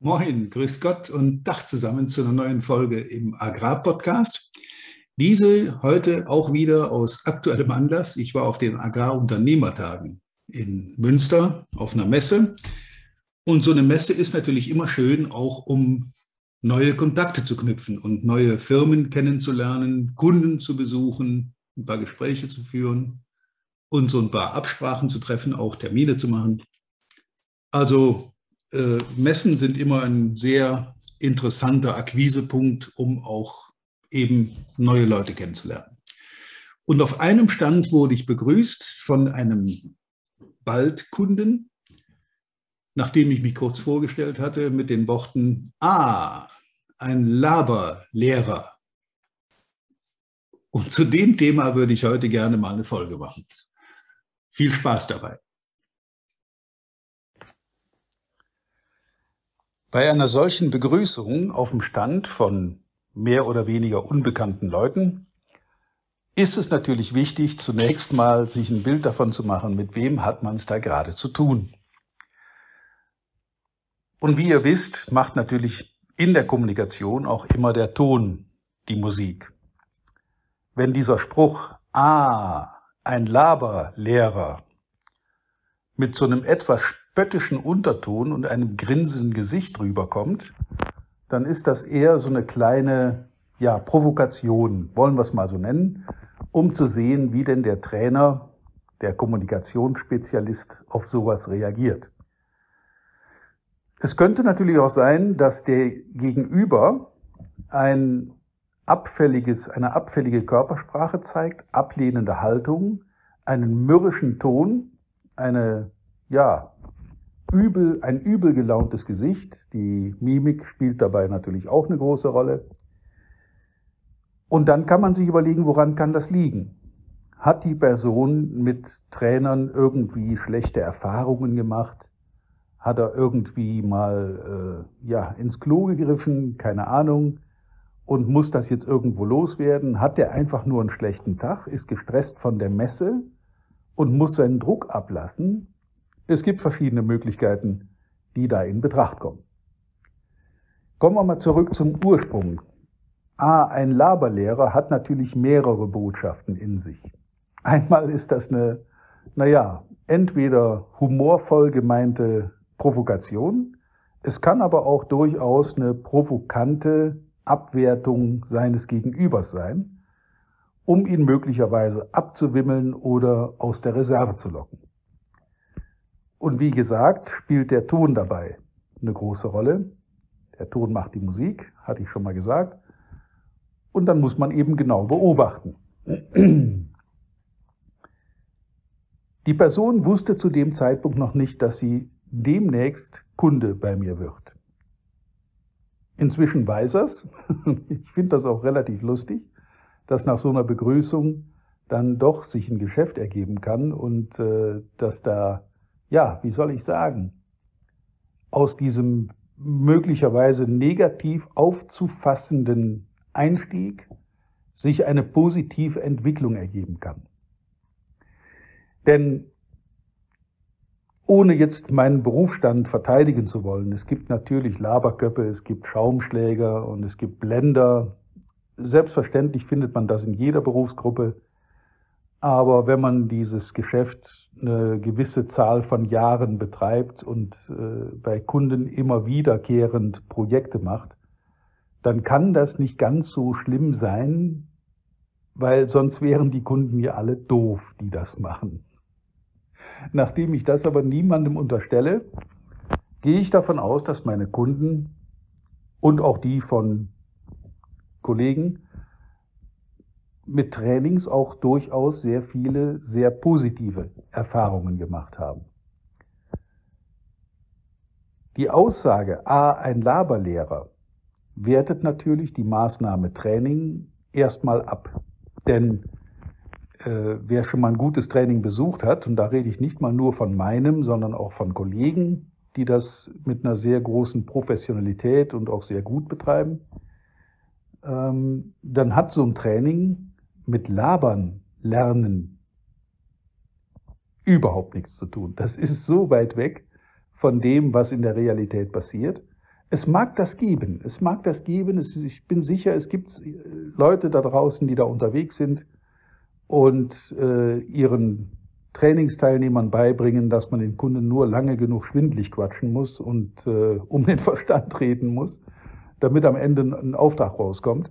Moin, grüß Gott und Dach zusammen zu einer neuen Folge im Agrarpodcast. Diese heute auch wieder aus aktuellem Anlass. Ich war auf den Agrarunternehmertagen in Münster auf einer Messe. Und so eine Messe ist natürlich immer schön, auch um neue Kontakte zu knüpfen und neue Firmen kennenzulernen, Kunden zu besuchen, ein paar Gespräche zu führen und so ein paar Absprachen zu treffen, auch Termine zu machen. Also äh, Messen sind immer ein sehr interessanter Akquisepunkt, um auch eben neue Leute kennenzulernen. Und auf einem Stand wurde ich begrüßt von einem Baldkunden, nachdem ich mich kurz vorgestellt hatte, mit den Worten, ah, ein Laberlehrer. Und zu dem Thema würde ich heute gerne mal eine Folge machen. Viel Spaß dabei. Bei einer solchen Begrüßung auf dem Stand von mehr oder weniger unbekannten Leuten ist es natürlich wichtig, zunächst mal sich ein Bild davon zu machen, mit wem hat man es da gerade zu tun. Und wie ihr wisst, macht natürlich in der Kommunikation auch immer der Ton die Musik. Wenn dieser Spruch, ah, ein Laberlehrer, mit so einem etwas spöttischen Unterton und einem grinsenden Gesicht rüberkommt, dann ist das eher so eine kleine ja, Provokation, wollen wir es mal so nennen, um zu sehen, wie denn der Trainer, der Kommunikationsspezialist auf sowas reagiert. Es könnte natürlich auch sein, dass der Gegenüber ein abfälliges, eine abfällige Körpersprache zeigt, ablehnende Haltung, einen mürrischen Ton, eine ja, übel, ein übel gelauntes Gesicht. Die Mimik spielt dabei natürlich auch eine große Rolle. Und dann kann man sich überlegen, woran kann das liegen? Hat die Person mit Trainern irgendwie schlechte Erfahrungen gemacht? Hat er irgendwie mal äh, ja, ins Klo gegriffen? Keine Ahnung. Und muss das jetzt irgendwo loswerden? Hat er einfach nur einen schlechten Tag? Ist gestresst von der Messe und muss seinen Druck ablassen? Es gibt verschiedene Möglichkeiten, die da in Betracht kommen. Kommen wir mal zurück zum Ursprung. A, ein Laberlehrer hat natürlich mehrere Botschaften in sich. Einmal ist das eine, naja, entweder humorvoll gemeinte Provokation, es kann aber auch durchaus eine provokante Abwertung seines Gegenübers sein, um ihn möglicherweise abzuwimmeln oder aus der Reserve zu locken. Und wie gesagt, spielt der Ton dabei eine große Rolle. Der Ton macht die Musik, hatte ich schon mal gesagt. Und dann muss man eben genau beobachten. Die Person wusste zu dem Zeitpunkt noch nicht, dass sie demnächst Kunde bei mir wird. Inzwischen weiß er es. Ich finde das auch relativ lustig, dass nach so einer Begrüßung dann doch sich ein Geschäft ergeben kann und äh, dass da ja, wie soll ich sagen, aus diesem möglicherweise negativ aufzufassenden Einstieg sich eine positive Entwicklung ergeben kann. Denn ohne jetzt meinen Berufsstand verteidigen zu wollen, es gibt natürlich Laberköppe, es gibt Schaumschläger und es gibt Blender. Selbstverständlich findet man das in jeder Berufsgruppe. Aber wenn man dieses Geschäft eine gewisse Zahl von Jahren betreibt und äh, bei Kunden immer wiederkehrend Projekte macht, dann kann das nicht ganz so schlimm sein, weil sonst wären die Kunden ja alle doof, die das machen. Nachdem ich das aber niemandem unterstelle, gehe ich davon aus, dass meine Kunden und auch die von Kollegen mit Trainings auch durchaus sehr viele sehr positive Erfahrungen gemacht haben. Die Aussage, a, ein Laberlehrer, wertet natürlich die Maßnahme Training erstmal ab. Denn äh, wer schon mal ein gutes Training besucht hat, und da rede ich nicht mal nur von meinem, sondern auch von Kollegen, die das mit einer sehr großen Professionalität und auch sehr gut betreiben, ähm, dann hat so ein Training mit Labern lernen überhaupt nichts zu tun. Das ist so weit weg von dem, was in der Realität passiert. es mag das geben, es mag das geben. Ich bin sicher, es gibt äh, Leute da draußen, die da unterwegs sind und äh, ihren Trainingsteilnehmern beibringen, dass man den Kunden nur lange genug schwindlig quatschen muss und äh, um den Verstand reden muss, damit am Ende ein Auftrag rauskommt.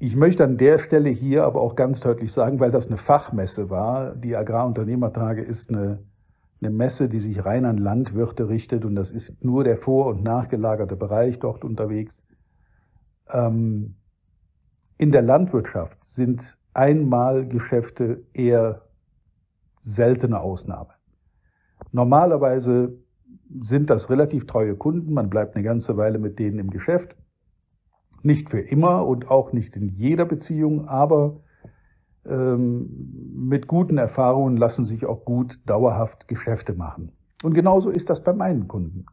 Ich möchte an der Stelle hier aber auch ganz deutlich sagen, weil das eine Fachmesse war, die Agrarunternehmertage ist eine, eine Messe, die sich rein an Landwirte richtet und das ist nur der vor- und nachgelagerte Bereich dort unterwegs. Ähm, in der Landwirtschaft sind Einmalgeschäfte eher seltene Ausnahme. Normalerweise sind das relativ treue Kunden, man bleibt eine ganze Weile mit denen im Geschäft. Nicht für immer und auch nicht in jeder Beziehung, aber ähm, mit guten Erfahrungen lassen sich auch gut dauerhaft Geschäfte machen. Und genauso ist das bei meinen Kunden.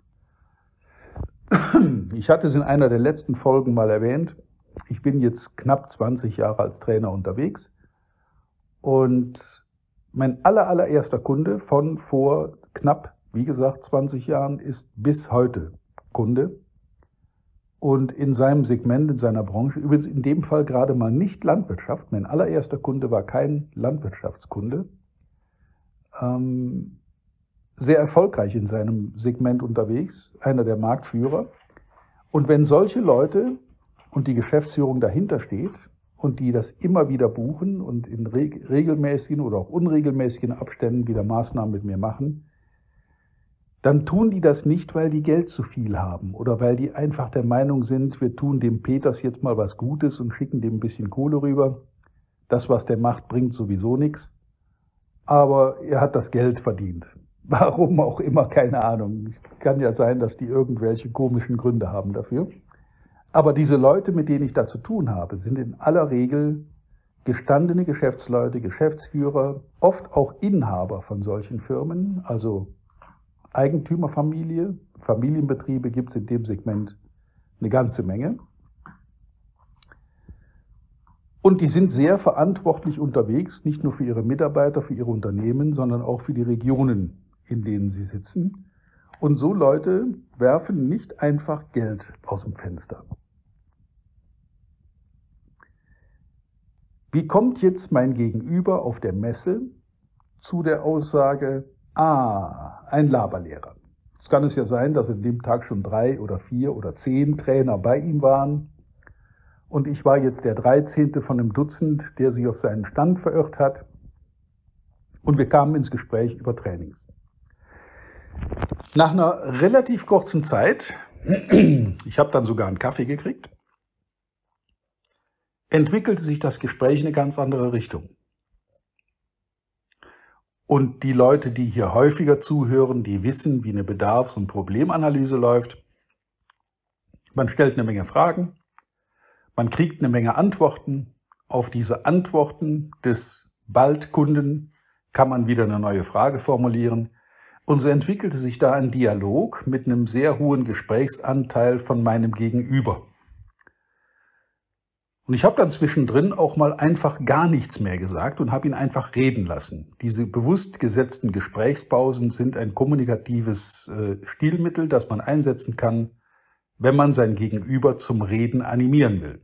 Ich hatte es in einer der letzten Folgen mal erwähnt. Ich bin jetzt knapp 20 Jahre als Trainer unterwegs und mein aller, allererster Kunde von vor knapp, wie gesagt, 20 Jahren ist bis heute Kunde und in seinem Segment, in seiner Branche, übrigens in dem Fall gerade mal nicht Landwirtschaft, mein allererster Kunde war kein Landwirtschaftskunde, ähm, sehr erfolgreich in seinem Segment unterwegs, einer der Marktführer. Und wenn solche Leute und die Geschäftsführung dahinter steht und die das immer wieder buchen und in regelmäßigen oder auch unregelmäßigen Abständen wieder Maßnahmen mit mir machen, dann tun die das nicht, weil die Geld zu viel haben oder weil die einfach der Meinung sind, wir tun dem Peters jetzt mal was Gutes und schicken dem ein bisschen Kohle rüber. Das, was der macht, bringt sowieso nichts. Aber er hat das Geld verdient. Warum auch immer, keine Ahnung. Kann ja sein, dass die irgendwelche komischen Gründe haben dafür. Aber diese Leute, mit denen ich da zu tun habe, sind in aller Regel gestandene Geschäftsleute, Geschäftsführer, oft auch Inhaber von solchen Firmen, also Eigentümerfamilie, Familienbetriebe gibt es in dem Segment eine ganze Menge. Und die sind sehr verantwortlich unterwegs, nicht nur für ihre Mitarbeiter, für ihre Unternehmen, sondern auch für die Regionen, in denen sie sitzen. Und so Leute werfen nicht einfach Geld aus dem Fenster. Wie kommt jetzt mein Gegenüber auf der Messe zu der Aussage, Ah, ein Laberlehrer. Es kann es ja sein, dass in dem Tag schon drei oder vier oder zehn Trainer bei ihm waren. Und ich war jetzt der dreizehnte von einem Dutzend, der sich auf seinen Stand verirrt hat. Und wir kamen ins Gespräch über Trainings. Nach einer relativ kurzen Zeit, ich habe dann sogar einen Kaffee gekriegt, entwickelte sich das Gespräch in eine ganz andere Richtung. Und die Leute, die hier häufiger zuhören, die wissen, wie eine Bedarfs- und Problemanalyse läuft. Man stellt eine Menge Fragen, man kriegt eine Menge Antworten. Auf diese Antworten des Baldkunden kann man wieder eine neue Frage formulieren. Und so entwickelte sich da ein Dialog mit einem sehr hohen Gesprächsanteil von meinem Gegenüber. Und ich habe dann zwischendrin auch mal einfach gar nichts mehr gesagt und habe ihn einfach reden lassen. Diese bewusst gesetzten Gesprächspausen sind ein kommunikatives äh, Stilmittel, das man einsetzen kann, wenn man sein Gegenüber zum Reden animieren will.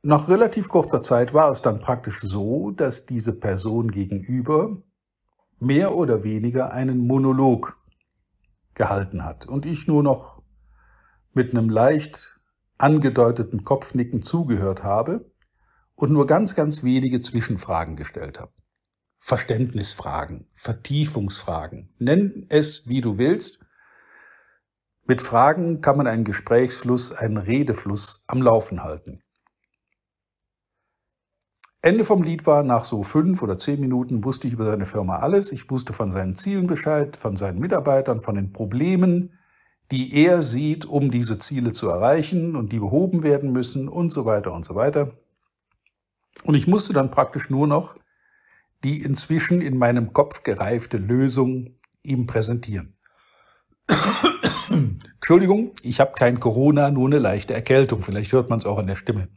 Nach relativ kurzer Zeit war es dann praktisch so, dass diese Person gegenüber mehr oder weniger einen Monolog gehalten hat und ich nur noch mit einem leicht angedeuteten Kopfnicken zugehört habe und nur ganz, ganz wenige Zwischenfragen gestellt habe. Verständnisfragen, Vertiefungsfragen, nenn es wie du willst. Mit Fragen kann man einen Gesprächsfluss, einen Redefluss am Laufen halten. Ende vom Lied war, nach so fünf oder zehn Minuten wusste ich über seine Firma alles. Ich wusste von seinen Zielen Bescheid, von seinen Mitarbeitern, von den Problemen, die er sieht, um diese Ziele zu erreichen und die behoben werden müssen und so weiter und so weiter. Und ich musste dann praktisch nur noch die inzwischen in meinem Kopf gereifte Lösung ihm präsentieren. Entschuldigung, ich habe kein Corona, nur eine leichte Erkältung. Vielleicht hört man es auch an der Stimme.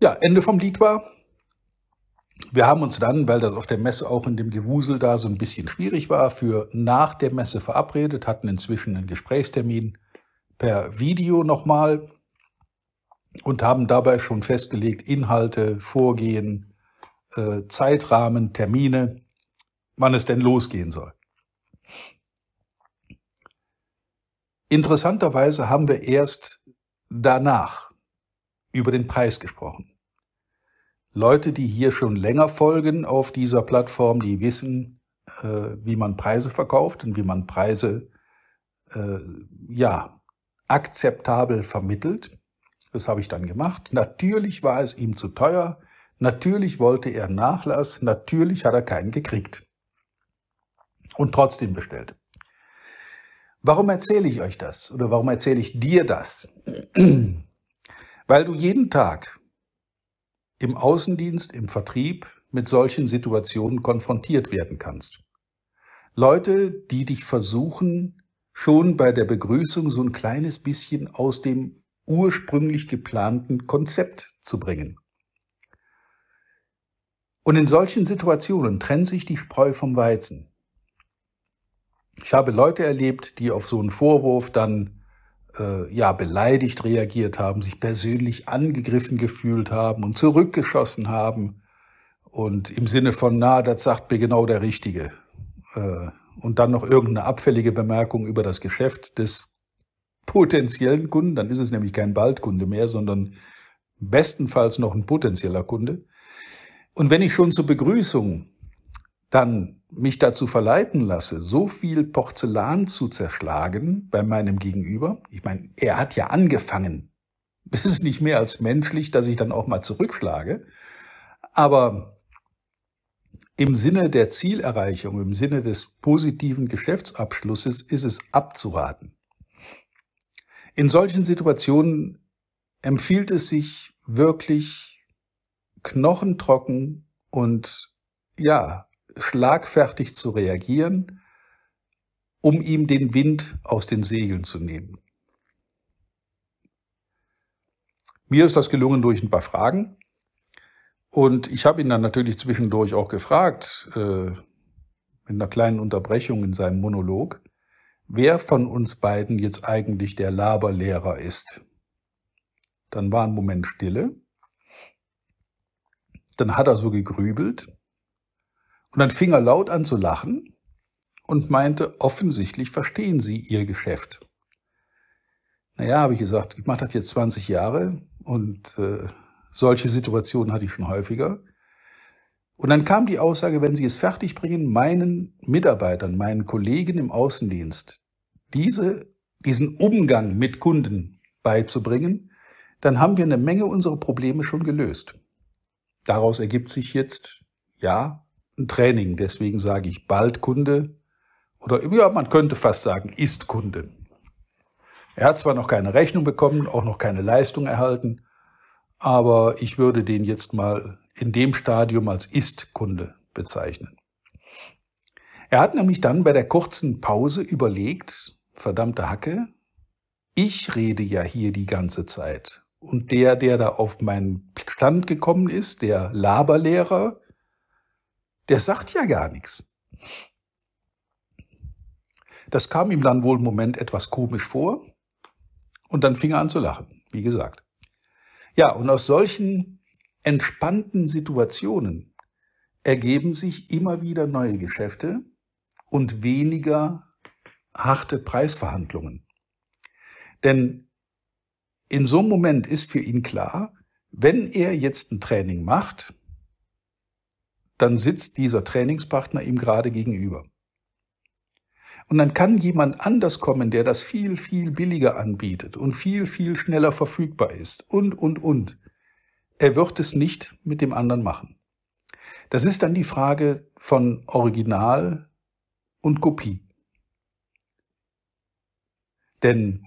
Ja, Ende vom Lied war, Wir haben uns dann, weil das auf der Messe auch in dem Gewusel da so ein bisschen schwierig war, für nach der Messe verabredet, hatten inzwischen einen Gesprächstermin per Video nochmal und haben dabei schon festgelegt, Inhalte, Vorgehen, äh, Zeitrahmen, Termine, wann es denn losgehen soll. Interessanterweise haben wir erst danach über den Preis gesprochen. Leute, die hier schon länger folgen auf dieser Plattform, die wissen, äh, wie man Preise verkauft und wie man Preise äh, ja akzeptabel vermittelt. Das habe ich dann gemacht. Natürlich war es ihm zu teuer. Natürlich wollte er Nachlass. Natürlich hat er keinen gekriegt. Und trotzdem bestellt. Warum erzähle ich euch das? Oder warum erzähle ich dir das? Weil du jeden Tag im Außendienst, im Vertrieb mit solchen Situationen konfrontiert werden kannst. Leute, die dich versuchen, schon bei der Begrüßung so ein kleines bisschen aus dem ursprünglich geplanten Konzept zu bringen. Und in solchen Situationen trennt sich die Spreu vom Weizen. Ich habe Leute erlebt, die auf so einen Vorwurf dann äh, ja beleidigt reagiert haben, sich persönlich angegriffen gefühlt haben und zurückgeschossen haben. Und im Sinne von na, das sagt mir genau der Richtige. Äh, und dann noch irgendeine abfällige Bemerkung über das Geschäft des potenziellen Kunden, dann ist es nämlich kein Baldkunde mehr, sondern bestenfalls noch ein potenzieller Kunde. Und wenn ich schon zur Begrüßung dann mich dazu verleiten lasse, so viel Porzellan zu zerschlagen bei meinem Gegenüber, ich meine, er hat ja angefangen. Es ist nicht mehr als menschlich, dass ich dann auch mal zurückschlage. Aber im Sinne der Zielerreichung, im Sinne des positiven Geschäftsabschlusses ist es abzuraten. In solchen Situationen empfiehlt es sich wirklich knochentrocken und ja, schlagfertig zu reagieren, um ihm den Wind aus den Segeln zu nehmen. Mir ist das gelungen durch ein paar Fragen. Und ich habe ihn dann natürlich zwischendurch auch gefragt, äh, mit einer kleinen Unterbrechung in seinem Monolog, wer von uns beiden jetzt eigentlich der Laberlehrer ist. Dann war ein Moment Stille. Dann hat er so gegrübelt. Und dann fing er laut an zu lachen und meinte, offensichtlich verstehen Sie Ihr Geschäft. Naja, habe ich gesagt, ich mache das jetzt 20 Jahre und äh, solche Situationen hatte ich schon häufiger. Und dann kam die Aussage, wenn Sie es fertigbringen, meinen Mitarbeitern, meinen Kollegen im Außendienst, diese, diesen Umgang mit Kunden beizubringen, dann haben wir eine Menge unserer Probleme schon gelöst. Daraus ergibt sich jetzt, ja, ein Training. Deswegen sage ich bald Kunde oder, ja, man könnte fast sagen, ist Kunde. Er hat zwar noch keine Rechnung bekommen, auch noch keine Leistung erhalten, aber ich würde den jetzt mal in dem Stadium als Ist-Kunde bezeichnen. Er hat nämlich dann bei der kurzen Pause überlegt, verdammte Hacke, ich rede ja hier die ganze Zeit. Und der, der da auf meinen Stand gekommen ist, der Laberlehrer, der sagt ja gar nichts. Das kam ihm dann wohl im Moment etwas komisch vor und dann fing er an zu lachen, wie gesagt. Ja, und aus solchen entspannten Situationen ergeben sich immer wieder neue Geschäfte und weniger harte Preisverhandlungen. Denn in so einem Moment ist für ihn klar, wenn er jetzt ein Training macht, dann sitzt dieser Trainingspartner ihm gerade gegenüber. Und dann kann jemand anders kommen, der das viel, viel billiger anbietet und viel, viel schneller verfügbar ist und, und, und. Er wird es nicht mit dem anderen machen. Das ist dann die Frage von Original und Kopie. Denn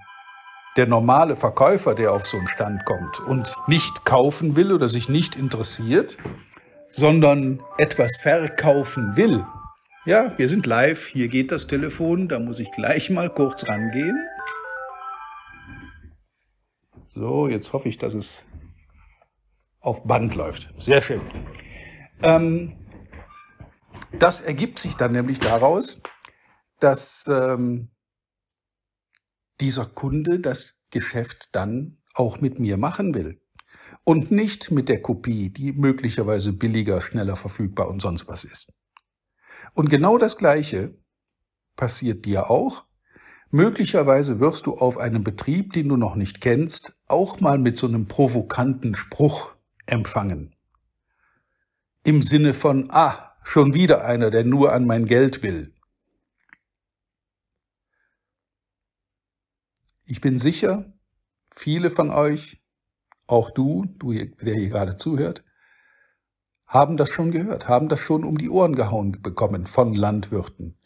der normale Verkäufer, der auf so einen Stand kommt und nicht kaufen will oder sich nicht interessiert, sondern etwas verkaufen will. Ja, wir sind live, hier geht das Telefon, da muss ich gleich mal kurz rangehen. So, jetzt hoffe ich, dass es auf Band läuft. Sehr schön. Ähm, das ergibt sich dann nämlich daraus, dass ähm, dieser Kunde das Geschäft dann auch mit mir machen will. Und nicht mit der Kopie, die möglicherweise billiger, schneller verfügbar und sonst was ist. Und genau das Gleiche passiert dir auch. Möglicherweise wirst du auf einem Betrieb, den du noch nicht kennst, auch mal mit so einem provokanten Spruch empfangen. Im Sinne von, ah, schon wieder einer, der nur an mein Geld will. Ich bin sicher, viele von euch, auch du, du, der hier gerade zuhört, haben das schon gehört, haben das schon um die Ohren gehauen bekommen von Landwirten,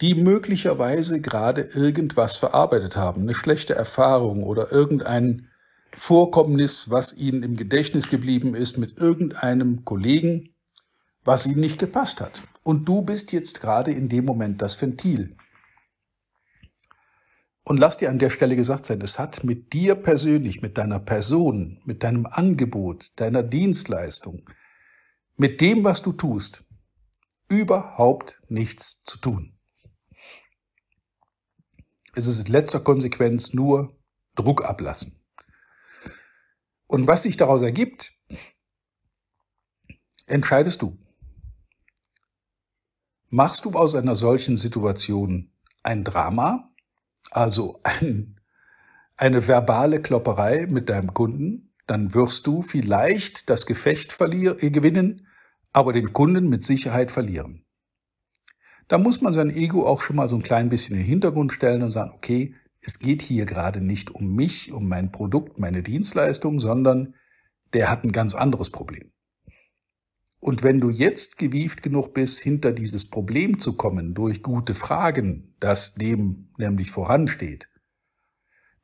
die möglicherweise gerade irgendwas verarbeitet haben, eine schlechte Erfahrung oder irgendein Vorkommnis, was ihnen im Gedächtnis geblieben ist mit irgendeinem Kollegen, was ihnen nicht gepasst hat. Und du bist jetzt gerade in dem Moment das Ventil. Und lass dir an der Stelle gesagt sein, es hat mit dir persönlich, mit deiner Person, mit deinem Angebot, deiner Dienstleistung, mit dem, was du tust, überhaupt nichts zu tun. Es ist in letzter Konsequenz nur Druck ablassen. Und was sich daraus ergibt, entscheidest du. Machst du aus einer solchen Situation ein Drama also ein, eine verbale Klopperei mit deinem Kunden, dann wirst du vielleicht das Gefecht verlieren, äh, gewinnen, aber den Kunden mit Sicherheit verlieren. Da muss man sein Ego auch schon mal so ein klein bisschen in den Hintergrund stellen und sagen, okay, es geht hier gerade nicht um mich, um mein Produkt, meine Dienstleistung, sondern der hat ein ganz anderes Problem. Und wenn du jetzt gewieft genug bist, hinter dieses Problem zu kommen durch gute Fragen, das dem nämlich voransteht,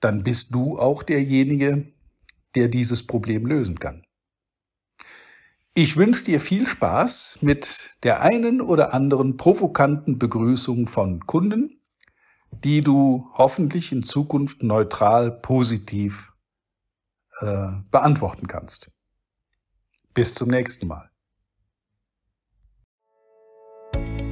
dann bist du auch derjenige, der dieses Problem lösen kann. Ich wünsche dir viel Spaß mit der einen oder anderen provokanten Begrüßung von Kunden, die du hoffentlich in Zukunft neutral, positiv äh, beantworten kannst. Bis zum nächsten Mal.